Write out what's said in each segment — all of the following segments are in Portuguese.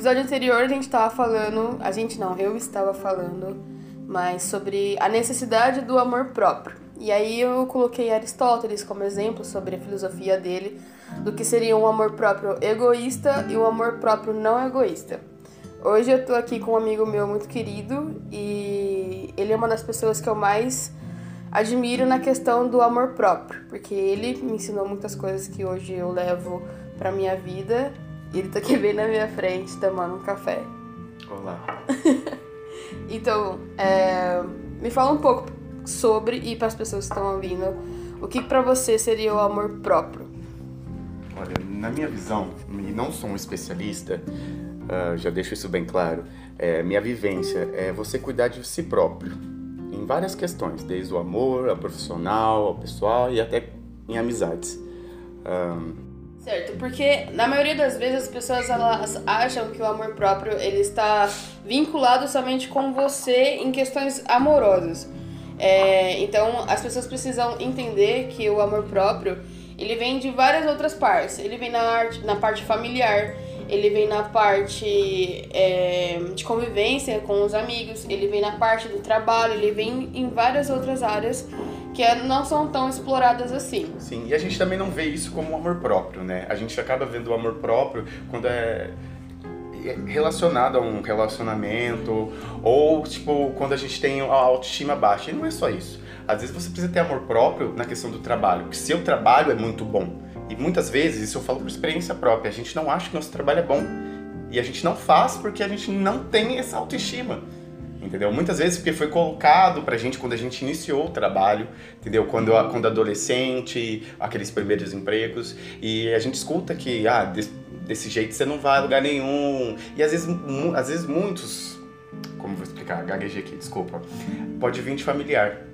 episódio anterior a gente estava falando, a gente não, eu estava falando, mas sobre a necessidade do amor próprio. E aí eu coloquei Aristóteles como exemplo sobre a filosofia dele do que seria um amor próprio egoísta e um amor próprio não egoísta. Hoje eu tô aqui com um amigo meu muito querido e ele é uma das pessoas que eu mais admiro na questão do amor próprio, porque ele me ensinou muitas coisas que hoje eu levo para minha vida. E ele tá aqui bem na minha frente tomando um café. Olá. então, é, me fala um pouco sobre e para as pessoas que estão ouvindo, o que para você seria o amor próprio? Olha, na minha visão, e não sou um especialista, uh, já deixo isso bem claro, é, minha vivência é você cuidar de si próprio em várias questões, desde o amor, ao profissional, ao pessoal e até em amizades. Um, Certo, porque na maioria das vezes as pessoas elas acham que o amor próprio ele está vinculado somente com você em questões amorosas. É, então as pessoas precisam entender que o amor próprio ele vem de várias outras partes. Ele vem na, arte, na parte familiar, ele vem na parte é, de convivência com os amigos, ele vem na parte do trabalho, ele vem em várias outras áreas que é, não são tão exploradas assim. Sim, e a gente também não vê isso como amor próprio, né? A gente acaba vendo o amor próprio quando é relacionado a um relacionamento ou tipo quando a gente tem a autoestima baixa. E não é só isso. Às vezes você precisa ter amor próprio na questão do trabalho, que seu trabalho é muito bom. E muitas vezes, isso eu falo por experiência própria, a gente não acha que nosso trabalho é bom. E a gente não faz porque a gente não tem essa autoestima. Entendeu? Muitas vezes porque foi colocado pra gente quando a gente iniciou o trabalho, entendeu? Quando, quando adolescente, aqueles primeiros empregos, e a gente escuta que, ah, desse jeito você não vai a lugar nenhum. E às vezes, às vezes muitos, como vou explicar, gaguejei aqui, desculpa, pode vir de familiar.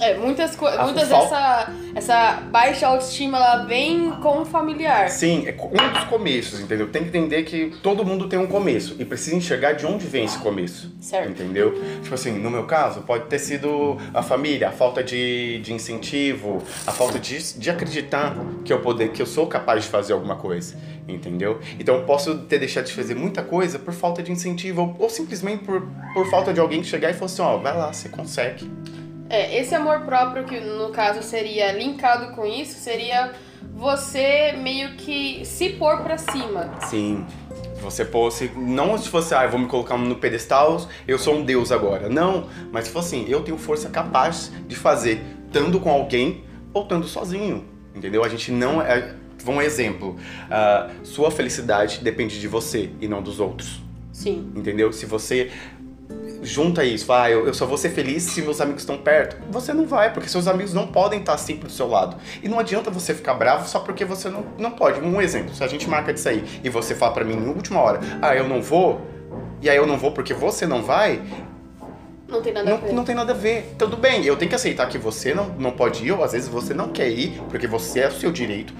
É, muitas coisas. Muitas vezes essa, essa baixa autoestima ela vem com o familiar. Sim, é um dos começos, entendeu? Tem que entender que todo mundo tem um começo e precisa enxergar de onde vem esse começo. Certo. Entendeu? Tipo assim, no meu caso, pode ter sido a família, a falta de, de incentivo, a falta de, de acreditar que eu, poder, que eu sou capaz de fazer alguma coisa. Entendeu? Então eu posso ter deixado de fazer muita coisa por falta de incentivo ou, ou simplesmente por, por falta de alguém que chegar e falar assim: ó, oh, vai lá, você consegue. É, esse amor próprio, que no caso seria linkado com isso, seria você meio que se pôr pra cima. Sim. Você fosse, não se fosse, ah, eu vou me colocar no pedestal, eu sou um deus agora. Não, mas se fosse assim, eu tenho força capaz de fazer, estando com alguém ou estando sozinho. Entendeu? A gente não é. Um exemplo, uh, sua felicidade depende de você e não dos outros. Sim. Entendeu? Se você junta isso, vai, eu, eu só vou ser feliz se meus amigos estão perto. Você não vai, porque seus amigos não podem estar sempre do seu lado. E não adianta você ficar bravo só porque você não, não pode. Um exemplo, se a gente marca de sair e você fala para mim em última hora, ah, eu não vou, e aí eu não vou porque você não vai, não tem nada não, a ver. Não tem nada a ver. Tudo bem, eu tenho que aceitar que você não, não pode ir, ou às vezes você não quer ir, porque você é o seu direito,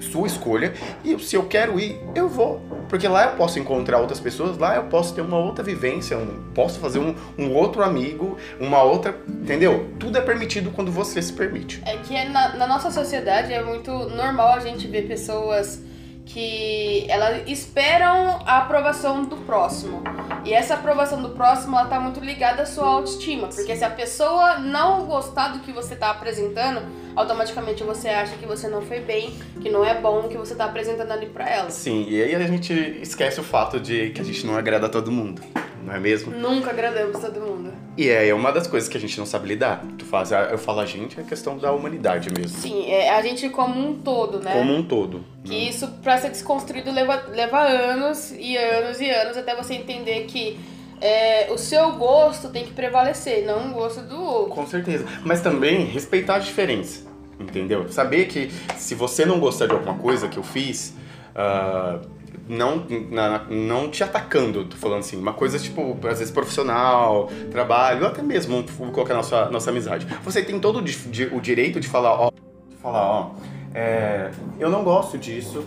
sua escolha, e se eu quero ir, eu vou. Porque lá eu posso encontrar outras pessoas, lá eu posso ter uma outra vivência, um, posso fazer um, um outro amigo, uma outra. Entendeu? Tudo é permitido quando você se permite. É que é na, na nossa sociedade é muito normal a gente ver pessoas que elas esperam a aprovação do próximo. E essa aprovação do próximo, ela tá muito ligada à sua autoestima, porque se a pessoa não gostar do que você tá apresentando, automaticamente você acha que você não foi bem, que não é bom o que você tá apresentando ali para ela. Sim, e aí a gente esquece o fato de que a gente não agrada a todo mundo não é mesmo? Nunca agradamos todo mundo. E é, é uma das coisas que a gente não sabe lidar. Tu faz, eu falo a gente, é questão da humanidade mesmo. Sim, é a gente como um todo, né? Como um todo. Que hum. isso, pra ser desconstruído, leva, leva anos e anos e anos até você entender que é, o seu gosto tem que prevalecer, não o gosto do outro. Com certeza. Mas também respeitar a diferença, entendeu? Saber que se você não gostar de alguma coisa que eu fiz, uh, não, na, não te atacando, tô falando assim, uma coisa tipo, às vezes profissional, trabalho, até mesmo colocar nossa, nossa amizade. Você tem todo o, o direito de falar, ó, de falar, ó, é, eu não gosto disso,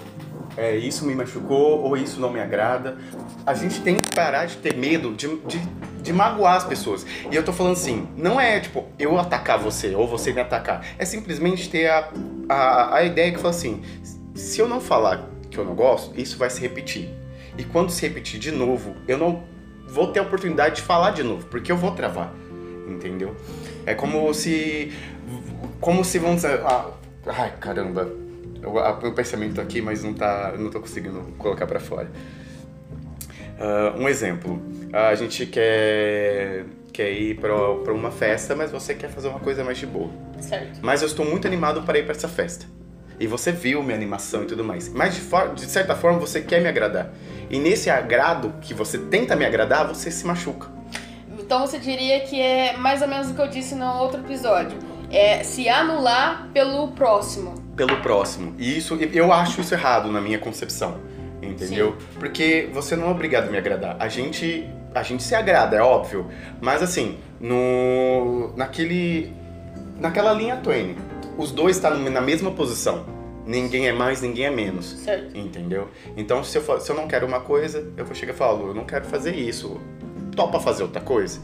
é, isso me machucou ou isso não me agrada. A gente tem que parar de ter medo de, de, de, magoar as pessoas. E eu tô falando assim, não é tipo eu atacar você ou você me atacar. É simplesmente ter a, a, a ideia que fala assim: se eu não falar que eu não gosto, isso vai se repetir. E quando se repetir de novo, eu não vou ter a oportunidade de falar de novo, porque eu vou travar. Entendeu? É como se. Como se vamos dizer. Ah, ai, caramba. O meu pensamento tá aqui, mas não tá. Não tô conseguindo colocar para fora. Uh, um exemplo. A gente quer quer ir para uma festa, mas você quer fazer uma coisa mais de boa. Certo. Mas eu estou muito animado para ir para essa festa. E você viu minha animação e tudo mais. Mas de, de certa forma você quer me agradar. E nesse agrado que você tenta me agradar, você se machuca. Então você diria que é mais ou menos o que eu disse no outro episódio. É se anular pelo próximo. Pelo próximo. E isso, eu acho isso errado na minha concepção. Entendeu? Sim. Porque você não é obrigado a me agradar. A gente, a gente se agrada, é óbvio. Mas assim, no naquele naquela linha Twain, os dois estão tá na mesma posição. Ninguém é mais, ninguém é menos. Certo. Entendeu? Então, se eu, se eu não quero uma coisa, eu vou chegar e falar, eu não quero fazer isso topa fazer outra coisa?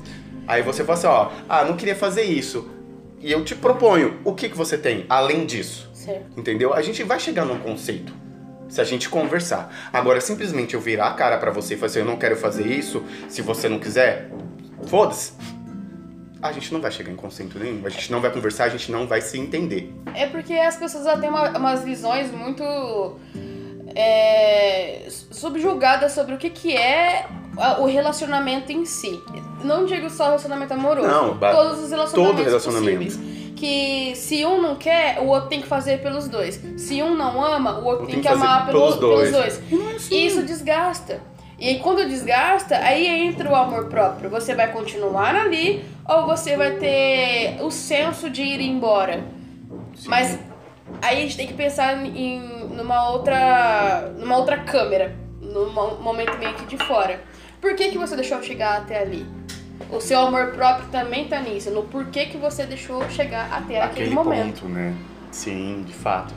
Aí você fala assim, ó, ah, não queria fazer isso. E eu te proponho, o que, que você tem além disso? Certo. Entendeu? A gente vai chegar num conceito. Se a gente conversar. Agora, simplesmente eu virar a cara para você e falar assim, eu não quero fazer isso, se você não quiser, foda-se. A gente não vai chegar em conceito nenhum, a gente não vai conversar, a gente não vai se entender. É porque as pessoas têm uma, umas visões muito é, subjugadas sobre o que, que é o relacionamento em si. Não digo só relacionamento amoroso. Não, todos os relacionamentos todo relacionamento. possíveis. Que se um não quer, o outro tem que fazer pelos dois. Se um não ama, o outro tem, tem, que, amar pelo, pelos dois. Pelos dois. E isso desgasta. E quando desgasta, aí entra o amor próprio. Você vai continuar ali ou você vai ter o senso de ir embora. Sim. Mas aí a gente tem que pensar em numa outra numa outra câmera, num momento meio que de fora. Por que, que você deixou chegar até ali? O seu amor próprio também tá nisso, no porquê que você deixou chegar até aquele, aquele momento. Ponto, né? Sim, de fato.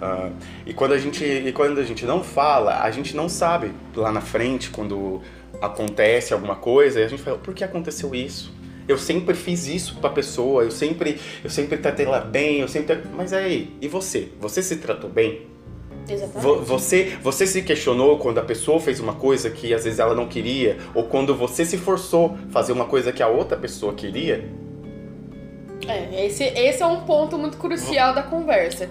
Uh, e quando a gente e quando a gente não fala, a gente não sabe lá na frente quando acontece alguma coisa, e a gente fala, por que aconteceu isso? Eu sempre fiz isso pra pessoa, eu sempre eu sempre tratei ela bem, eu sempre mas aí, e você? Você se tratou bem? Exatamente. Você, você se questionou quando a pessoa fez uma coisa que às vezes ela não queria, ou quando você se forçou a fazer uma coisa que a outra pessoa queria? É, esse, esse é um ponto muito crucial da conversa.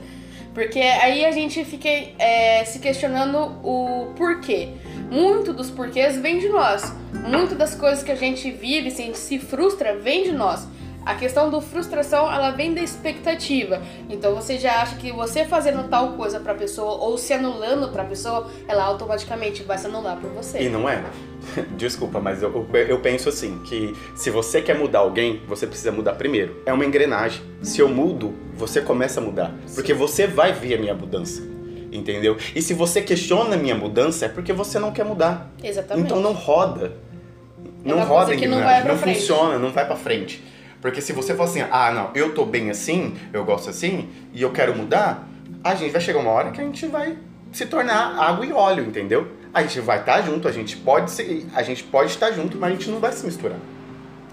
Porque aí a gente fica é, se questionando o porquê. Muito dos porquês vem de nós. Muito das coisas que a gente vive, se a gente se frustra, vem de nós. A questão do frustração, ela vem da expectativa. Então você já acha que você fazendo tal coisa pra pessoa ou se anulando pra pessoa, ela automaticamente vai se anular por você. E não é. Desculpa, mas eu, eu penso assim, que se você quer mudar alguém, você precisa mudar primeiro. É uma engrenagem. Se eu mudo, você começa a mudar. Porque você vai ver a minha mudança. Entendeu? E se você questiona a minha mudança, é porque você não quer mudar. Exatamente. Então não roda. É não roda, que não, vai pra não frente. funciona, não vai pra frente. Porque se você for assim, ah, não, eu tô bem assim, eu gosto assim, e eu quero mudar, a gente vai chegar uma hora que a gente vai se tornar água e óleo, entendeu? A gente vai estar tá junto, a gente pode ser, a gente pode estar junto, mas a gente não vai se misturar.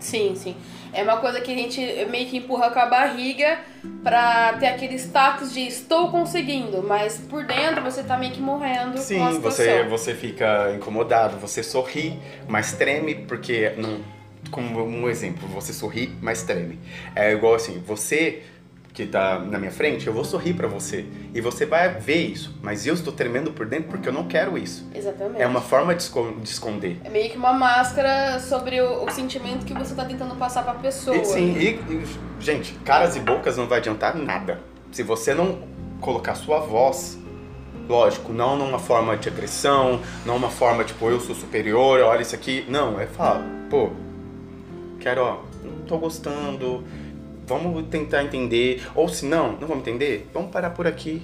Sim, sim. É uma coisa que a gente meio que empurra com a barriga pra ter aquele status de estou conseguindo, mas por dentro você tá meio que morrendo Sim, você você fica incomodado, você sorri, mas treme porque não como um exemplo, você sorri, mas treme. É igual assim, você que tá na minha frente, eu vou sorrir para você. E você vai ver isso. Mas eu estou tremendo por dentro porque eu não quero isso. Exatamente. É uma forma de, esconder. É meio que uma máscara sobre o, o sentimento que você tá tentando passar pra pessoa. E, sim, e, e, gente, caras e bocas não vai adiantar nada. Se você não colocar sua voz, lógico, não numa forma de agressão, não uma forma tipo, eu sou superior, olha isso aqui. Não, é falar, pô, quero, ó, não tô gostando, vamos tentar entender. Ou se não, não vamos entender, vamos parar por aqui.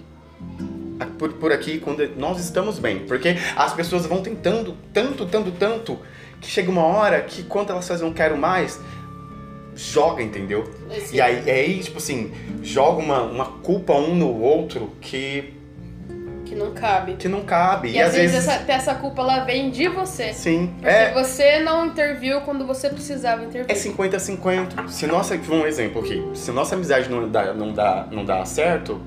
Por, por aqui, quando nós estamos bem. Porque as pessoas vão tentando tanto, tanto, tanto, que chega uma hora que quando elas fazem um quero mais, joga, entendeu? Esse e aí, aí, tipo assim, joga uma, uma culpa um no outro que não cabe. Que não cabe. E, e às, vezes, vezes, essa, essa culpa ela vem de você. Sim. Porque é... você não interviu quando você precisava intervir. É 50-50. Se nossa, um exemplo aqui, se nossa amizade não dá, não, dá, não dá certo,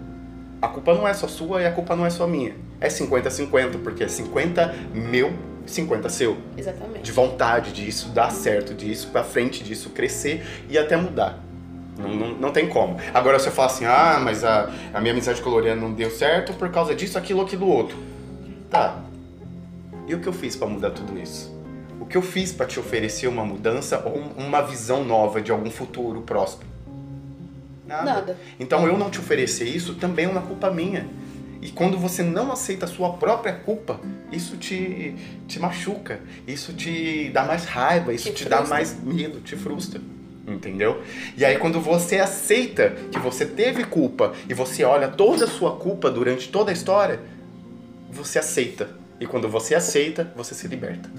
a culpa não é só sua e a culpa não é só minha. É 50-50, porque é 50 meu 50 seu. Exatamente. De vontade disso dar certo, disso pra frente, disso crescer e até mudar. Não, não, não tem como. Agora você fala assim, ah, mas a, a minha amizade com a Loriana não deu certo por causa disso, aquilo, aquilo, outro. Tá. E o que eu fiz pra mudar tudo isso? O que eu fiz pra te oferecer uma mudança ou um- uma visão nova de algum futuro próximo? Nada. Nada. Então eu não te oferecer isso também é uma culpa minha. E quando você não aceita a sua própria culpa, isso te, te machuca, isso te dá mais raiva, isso Te te, dá mais medo, te frustra. Entendeu? E aí quando você aceita que você teve culpa e você olha toda a sua culpa durante toda a história, você aceita. E quando você aceita, você se liberta.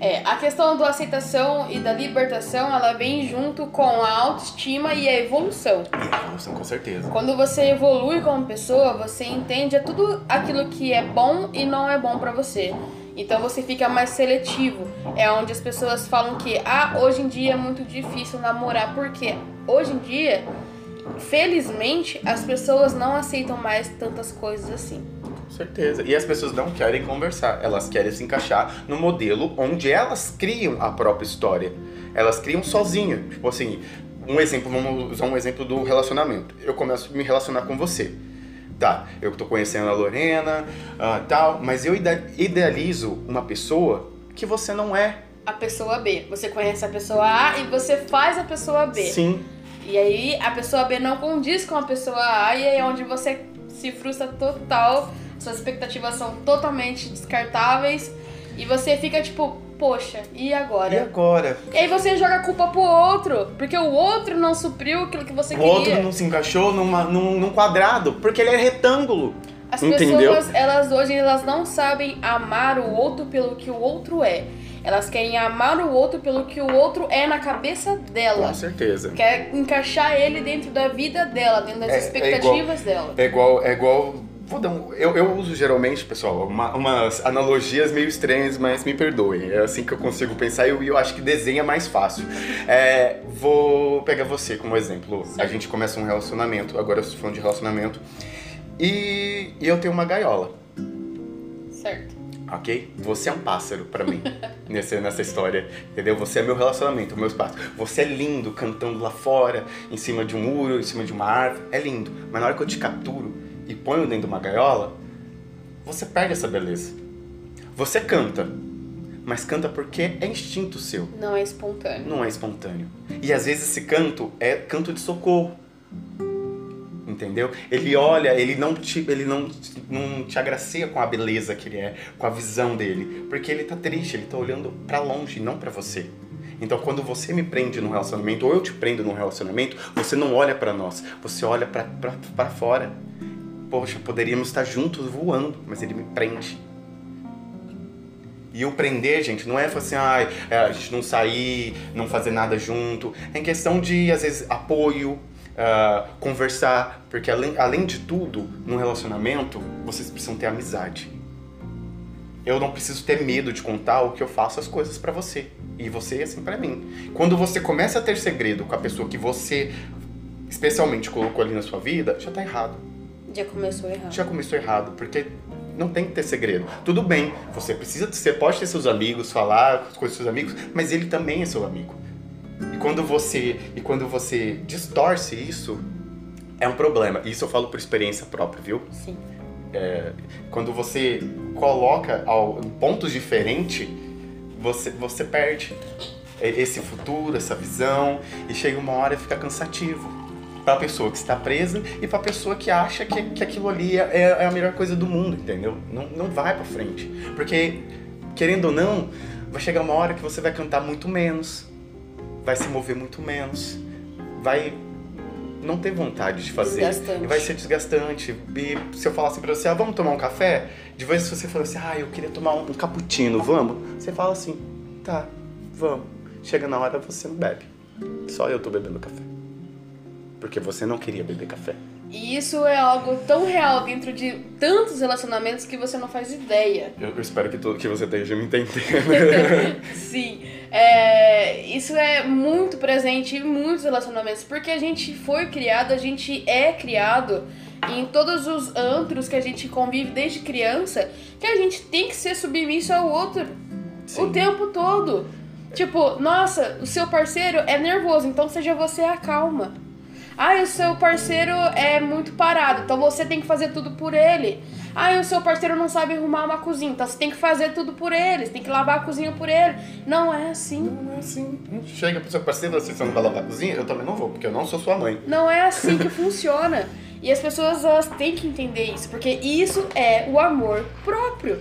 É, a questão da aceitação e da libertação, ela vem junto com a autoestima e a evolução. E a evolução, com certeza. Quando você evolui como pessoa, você entende tudo aquilo que é bom e não é bom pra você. Então você fica mais seletivo. É onde as pessoas falam que ah, hoje em dia é muito difícil namorar porque hoje em dia, felizmente, as pessoas não aceitam mais tantas coisas assim. Com certeza. E as pessoas não querem conversar, elas querem se encaixar no modelo onde elas criam a própria história. Elas criam sozinha. Tipo assim, um exemplo, vamos usar um exemplo do relacionamento. Eu começo a me relacionar com você. Tá, eu tô conhecendo a Lorena, ah, tal, mas eu ide- idealizo uma pessoa que você não é. A pessoa B, você conhece a pessoa A e você faz a pessoa B. Sim, E aí a pessoa B não condiz com a pessoa A e aí é onde você se frustra total, suas expectativas são totalmente descartáveis e você fica tipo, poxa, e agora? e agora? E aí você joga a culpa pro outro, porque o outro não supriu aquilo que você O queria. outro não se encaixou numa, num, num quadrado, porque ele é retângulo. As Entendeu? pessoas, elas hoje elas não sabem amar o outro pelo que o outro é. Elas querem amar o outro pelo que o outro é na cabeça dela. Com certeza. Quer encaixar ele dentro da vida dela, dentro das É- é expectativas dela. É igual, é igual. Vou dar um, eu, eu uso geralmente, pessoal, uma- umas analogias meio estranhas, mas me perdoem. É assim que eu consigo pensar e eu, eu acho que desenha mais fácil. É, vou pegar você como exemplo. A gente começa um relacionamento, agora eu estou falando de relacionamento, e, e eu tenho uma gaiola, Certo. ok? Você é um pássaro pra mim nessa, nessa história, entendeu? Você é meu relacionamento, meu espaço. Você é lindo cantando lá fora, em cima de um muro, em cima de uma árvore, é lindo. Mas na hora que eu te capturo e ponho dentro de uma gaiola, você perde essa beleza. Você canta, mas canta porque é instinto seu, Não é espontâneo. não é espontâneo. E às vezes esse canto é canto de socorro. Entendeu? Ele olha, ele não te, ele não, não te agracia com a beleza que ele é, com a visão dele, porque ele tá triste, ele tá olhando pra longe, não pra você. Então, quando você me prende num relacionamento, ou eu te prendo num relacionamento, você não olha pra nós, você olha pra fora. Poxa, poderíamos estar juntos voando, mas ele me prende. E o prender, gente, não é assim, é, a gente não sair, não fazer nada junto. É em questão de, às vezes, apoio, ah, conversar. Porque além, além de tudo, num relacionamento, vocês precisam ter amizade. Eu não preciso ter medo de contar o que eu faço as coisas pra você. E você assim pra mim. Quando você começa a ter segredo com a pessoa que você especialmente colocou ali na sua vida, já tá errado Já começou errado. já começou errado, porque não tem que ter segredo. Tudo bem, você precisa, você pode ter seus amigos, falar com seus amigos, mas ele também é seu amigo. E quando você, e quando você distorce isso, é um problema. Isso eu falo por experiência própria, viu? Sim. Quando você coloca ao, em pontos diferentes, você, você perde esse futuro, essa visão, e chega uma hora e fica cansativo. Pra pessoa que está presa e pra pessoa que acha que, que aquilo ali é, é a melhor coisa do mundo, entendeu? Não, não vai pra frente. Porque, querendo ou não, vai chegar uma hora que você vai cantar muito menos, vai se mover muito menos, vai não ter vontade de fazer. Desgastante. E vai ser desgastante. E se eu falar assim pra você, ah, vamos tomar um café? De vez se você falar assim, ah, eu queria tomar um, um cappuccino, vamos? Você fala assim, tá, vamos. Chega na hora, você não bebe. Só eu tô bebendo café. Porque você não queria beber café. E isso é algo tão real dentro de tantos relacionamentos que você não faz ideia. Eu, espero que, tu, que você esteja me entendendo. Sim, é, isso é muito presente em muitos relacionamentos, porque a gente foi criado, a gente é criado em todos os antros que a gente convive desde criança, que a gente tem que ser submisso ao outro. Sim. O tempo todo. Tipo, nossa, o seu parceiro é nervoso, então seja você a calma. Ah, o seu parceiro é muito parado, então você tem que fazer tudo por ele. Ah, o seu parceiro não sabe arrumar uma cozinha, então você tem que fazer tudo por ele, você tem que lavar a cozinha por ele. Não é assim. Não é assim. Chega pro seu parceiro e você não vai lavar a cozinha, eu também não vou, porque eu não sou sua mãe. Não é assim que funciona. E as pessoas elas têm que entender isso, porque isso é o amor próprio.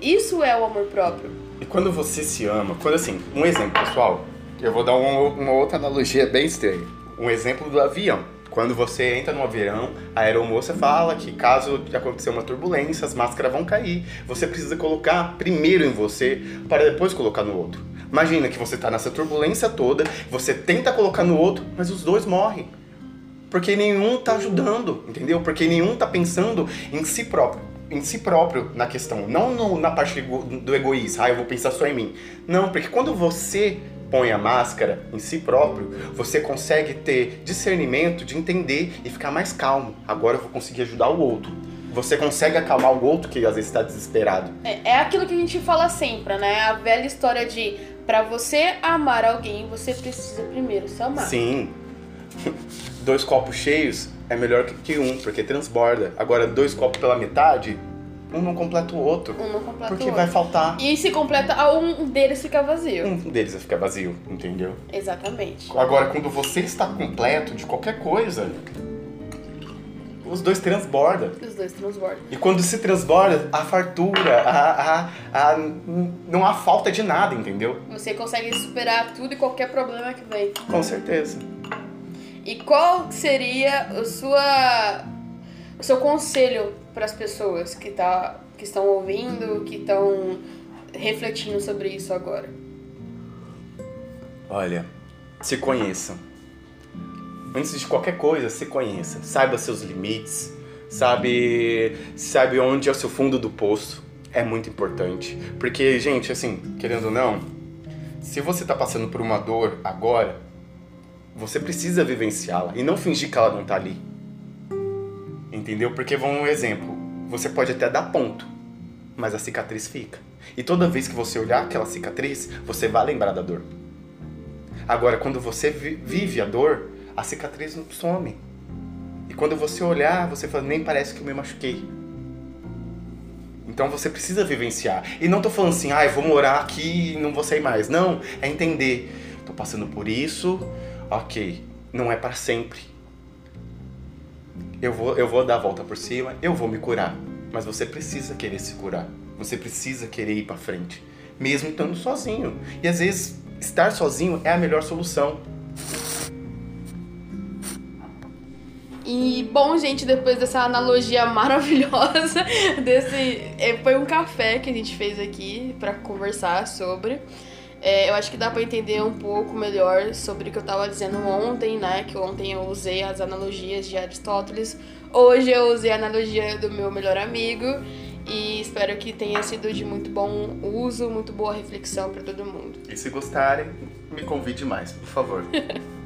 Isso é o amor próprio. E quando você se ama, quando assim, um exemplo, pessoal, eu vou dar uma, uma outra analogia bem estranha. Um exemplo do avião. Quando você entra no avião, a aeromoça fala que caso acontecer uma turbulência, as máscaras vão cair. Você precisa colocar primeiro em você para depois colocar no outro. Imagina que você está nessa turbulência toda, você tenta colocar no outro, mas os dois morrem. Porque nenhum tá ajudando, entendeu? Porque nenhum tá pensando em si próprio em si próprio na questão, não no, na parte do egoísmo, ah, eu vou pensar só em mim. Não, porque quando você põe a máscara em si próprio, você consegue ter discernimento de entender e ficar mais calmo. Agora eu vou conseguir ajudar o outro. Você consegue acalmar o outro que às vezes está desesperado. É, é aquilo que a gente fala sempre, né? A velha história de para você amar alguém, você precisa primeiro se amar. Sim. Dois copos cheios é melhor que um, porque transborda. Agora, dois copos pela metade, um não completa o outro. Um não completa Porque o outro. vai faltar. E se completa, um deles fica vazio. Um deles vai ficar vazio, entendeu? Exatamente. Agora, quando você está completo de qualquer coisa, os dois transbordam. Os dois transbordam. E quando se transborda, a fartura, a, a, a, não há falta de nada, entendeu? Você consegue superar tudo e qualquer problema que vem. Com certeza. E qual seria a sua, o seu conselho para as pessoas que, tá, que estão ouvindo, que estão refletindo sobre isso agora? Olha, se conheçam. Antes de qualquer coisa, se conheça. Saiba seus limites. Sabe, sabe onde é o seu fundo do poço. É muito importante. Porque, gente, assim, querendo ou não, se você está passando por uma dor agora, você precisa vivenciá-la e não fingir que ela não tá ali. Entendeu? Porque vamos um exemplo. Você pode até dar ponto, mas a cicatriz fica. E toda vez que você olhar aquela cicatriz, você vai lembrar da dor. Agora, quando você vive a dor, a cicatriz não some. E quando você olhar, você fala, nem parece que eu me machuquei. Então você precisa vivenciar. E não tô falando assim, ah, eu vou morar aqui e não vou sair mais. Não, é entender. Tô passando por isso, ok, não é para sempre. Eu vou, eu vou dar a volta por cima, eu vou me curar. Mas você precisa querer se curar. Você precisa querer ir para frente, mesmo estando sozinho. E às vezes estar sozinho é a melhor solução. E bom, gente, depois dessa analogia maravilhosa, desse é, foi um café que a gente fez aqui para conversar sobre. É, eu acho que dá para entender um pouco melhor sobre o que eu estava dizendo ontem, né? Que ontem eu usei as analogias de Aristóteles. Hoje eu usei a analogia do meu melhor amigo. E espero que tenha sido de muito bom uso, muito boa reflexão para todo mundo. E se gostarem, me convide mais, por favor.